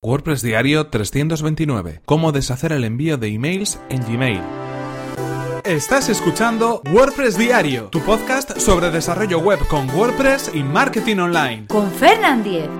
WordPress Diario 329. Cómo deshacer el envío de emails en Gmail. Estás escuchando WordPress Diario, tu podcast sobre desarrollo web con WordPress y marketing online. Con Fernand Diez.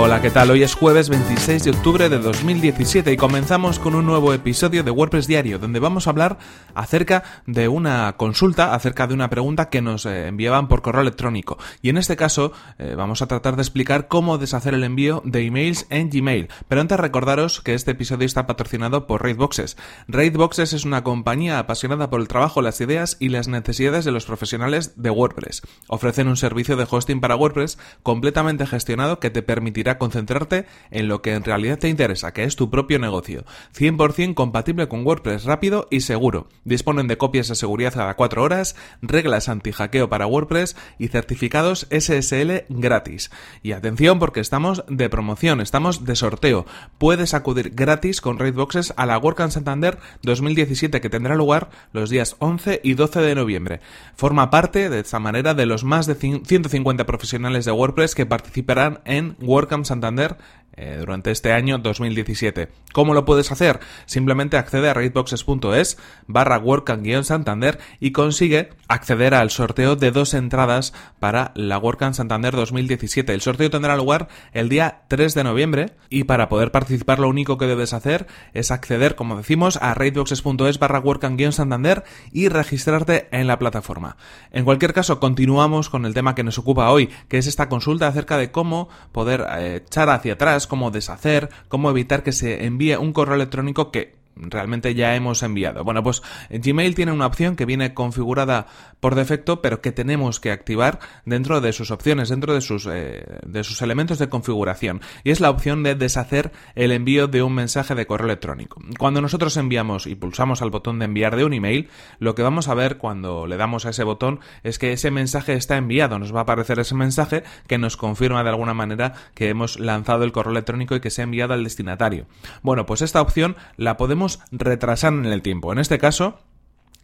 Hola, ¿qué tal? Hoy es jueves 26 de octubre de 2017 y comenzamos con un nuevo episodio de WordPress Diario, donde vamos a hablar acerca de una consulta, acerca de una pregunta que nos eh, enviaban por correo electrónico. Y en este caso eh, vamos a tratar de explicar cómo deshacer el envío de emails en Gmail. Pero antes recordaros que este episodio está patrocinado por Raidboxes. Raidboxes es una compañía apasionada por el trabajo, las ideas y las necesidades de los profesionales de WordPress. Ofrecen un servicio de hosting para WordPress completamente gestionado que te permitirá concentrarte en lo que en realidad te interesa, que es tu propio negocio. 100% compatible con WordPress rápido y seguro. Disponen de copias de seguridad cada 4 horas, reglas anti-hackeo para WordPress y certificados SSL gratis. Y atención porque estamos de promoción, estamos de sorteo. Puedes acudir gratis con Raidboxes a la WordCamp Santander 2017 que tendrá lugar los días 11 y 12 de noviembre. Forma parte de esta manera de los más de 150 profesionales de WordPress que participarán en WordCamp Santander eh, durante este año 2017. ¿Cómo lo puedes hacer? Simplemente accede a raidboxes.es barra WordCamp-Santander y consigue acceder al sorteo de dos entradas para la WordCamp Santander 2017. El sorteo tendrá lugar el día 3 de noviembre y para poder participar lo único que debes hacer es acceder, como decimos, a raidboxes.es barra WordCamp-Santander y registrarte en la plataforma. En cualquier caso, continuamos con el tema que nos ocupa hoy, que es esta consulta acerca de cómo poder eh, echar hacia atrás cómo deshacer, cómo evitar que se envíe un correo electrónico que realmente ya hemos enviado. Bueno, pues Gmail tiene una opción que viene configurada por defecto, pero que tenemos que activar dentro de sus opciones, dentro de sus, eh, de sus elementos de configuración. Y es la opción de deshacer el envío de un mensaje de correo electrónico. Cuando nosotros enviamos y pulsamos al botón de enviar de un email, lo que vamos a ver cuando le damos a ese botón es que ese mensaje está enviado. Nos va a aparecer ese mensaje que nos confirma de alguna manera que hemos lanzado el correo electrónico y que se ha enviado al destinatario. Bueno, pues esta opción la podemos retrasar en el tiempo. En este caso,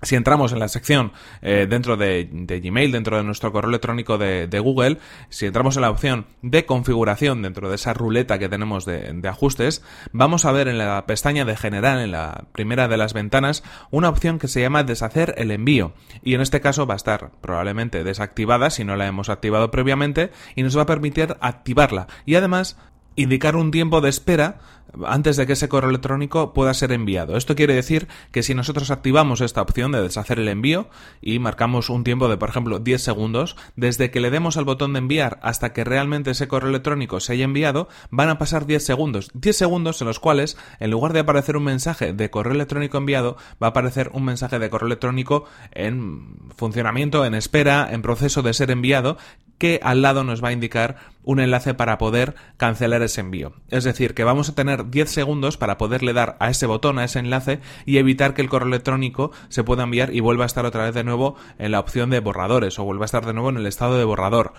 si entramos en la sección eh, dentro de, Gmail, dentro de nuestro correo electrónico de, Google, si entramos en la opción de configuración dentro de esa ruleta que tenemos de, ajustes, vamos a ver en la pestaña de general, en la primera de las ventanas, una opción que se llama deshacer el envío. Y en este caso va a estar probablemente desactivada si no la hemos activado previamente y nos va a permitir activarla. Y además indicar un tiempo de espera antes de que ese correo electrónico pueda ser enviado. Esto quiere decir que si nosotros activamos esta opción de deshacer el envío y marcamos un tiempo de, por ejemplo, 10 segundos, desde que le demos al botón de enviar hasta que realmente ese correo electrónico se haya enviado, van a pasar 10 segundos. 10 segundos en los cuales, en lugar de aparecer un mensaje de correo electrónico enviado, va a aparecer un mensaje de correo electrónico en funcionamiento, en espera, en proceso de ser enviado, que al lado nos va a indicar un enlace para poder cancelar ese envío. Es decir, que vamos a tener 10 segundos para poderle dar a ese botón, a ese enlace y evitar que el correo electrónico se pueda enviar y vuelva a estar otra vez de nuevo en la opción de borradores o vuelva a estar de nuevo en el estado de borrador.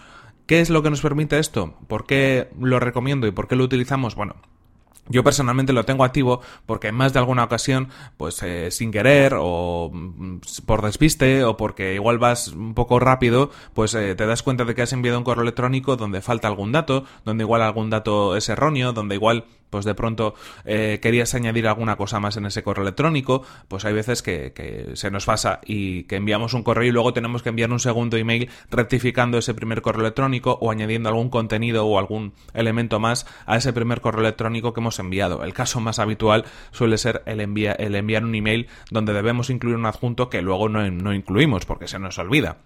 ¿Qué es lo que nos permite esto? ¿Por qué lo recomiendo y por qué lo utilizamos? Bueno, yo personalmente lo tengo activo porque en más de alguna ocasión, pues eh, sin querer o mm, por despiste o porque igual vas un poco rápido, pues eh, te das cuenta de que has enviado un correo electrónico donde falta algún dato, donde igual algún dato es erróneo, donde igual pues de pronto eh, querías añadir alguna cosa más en ese correo electrónico, pues hay veces que, se nos pasa y que enviamos un correo y luego tenemos que enviar un segundo email rectificando ese primer correo electrónico o añadiendo algún contenido o algún elemento más a ese primer correo electrónico que hemos enviado. El caso más habitual suele ser el, enviar un email donde debemos incluir un adjunto que luego no incluimos porque se nos olvida.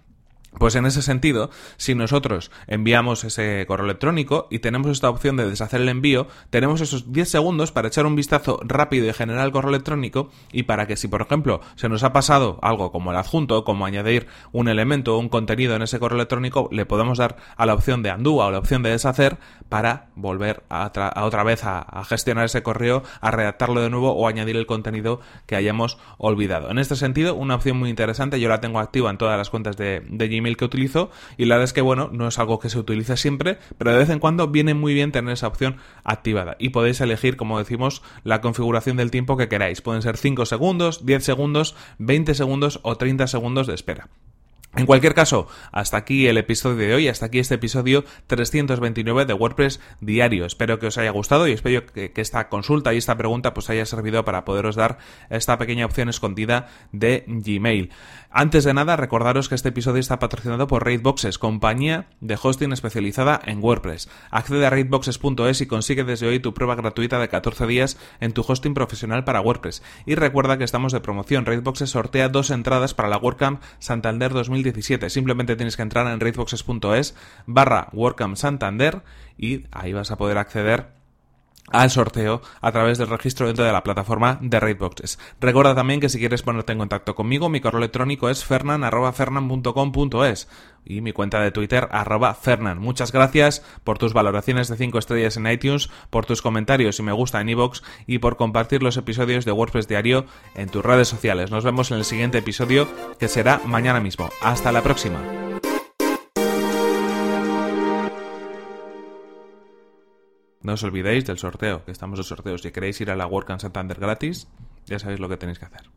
Pues en ese sentido, si nosotros enviamos ese correo electrónico y tenemos esta opción de deshacer el envío, tenemos esos 10 segundos para echar un vistazo rápido y generar el correo electrónico y para que si, por ejemplo, se nos ha pasado algo como el adjunto, como añadir un elemento o un contenido en ese correo electrónico, le podemos dar a la opción de undo o la opción de deshacer para volver a, otra vez a, gestionar ese correo, a redactarlo de nuevo o añadir el contenido que hayamos olvidado. En este sentido, una opción muy interesante, yo la tengo activa en todas las cuentas de, de Gmail Que utilizo y la verdad es que, bueno, no es algo que se utilice siempre, pero de vez en cuando viene muy bien tener esa opción activada y podéis elegir, como decimos, la configuración del tiempo que queráis. Pueden ser 5 segundos, 10 segundos, 20 segundos o 30 segundos de espera. En cualquier caso, hasta aquí el episodio de hoy, hasta aquí este episodio 329 de WordPress diario. Espero que os haya gustado y espero que, esta consulta y esta pregunta pues haya servido para poderos dar esta pequeña opción escondida de Gmail. Antes de nada, recordaros que este episodio está patrocinado por Raidboxes, compañía de hosting especializada en WordPress. Accede a raidboxes.es y consigue desde hoy tu prueba gratuita de 14 días en tu hosting profesional para WordPress. Y recuerda que estamos de promoción. Raidboxes sortea dos entradas para la WordCamp Santander 2017. Simplemente tienes que entrar en raidboxes.es barra WordCamp Santander y ahí vas a poder acceder al sorteo a través del registro dentro de la plataforma de Raidboxes. Recuerda también que si quieres ponerte en contacto conmigo, mi correo electrónico es fernan.fernan.com.es y mi cuenta de Twitter fernan. Muchas gracias por tus valoraciones de 5 estrellas en iTunes, por tus comentarios y me gusta en iVoox y por compartir los episodios de WordPress Diario en tus redes sociales. Nos vemos en el siguiente episodio que será mañana mismo. Hasta la próxima. No os olvidéis del sorteo, que estamos en sorteos. Si queréis ir a la WordCamp Santander gratis, ya sabéis lo que tenéis que hacer.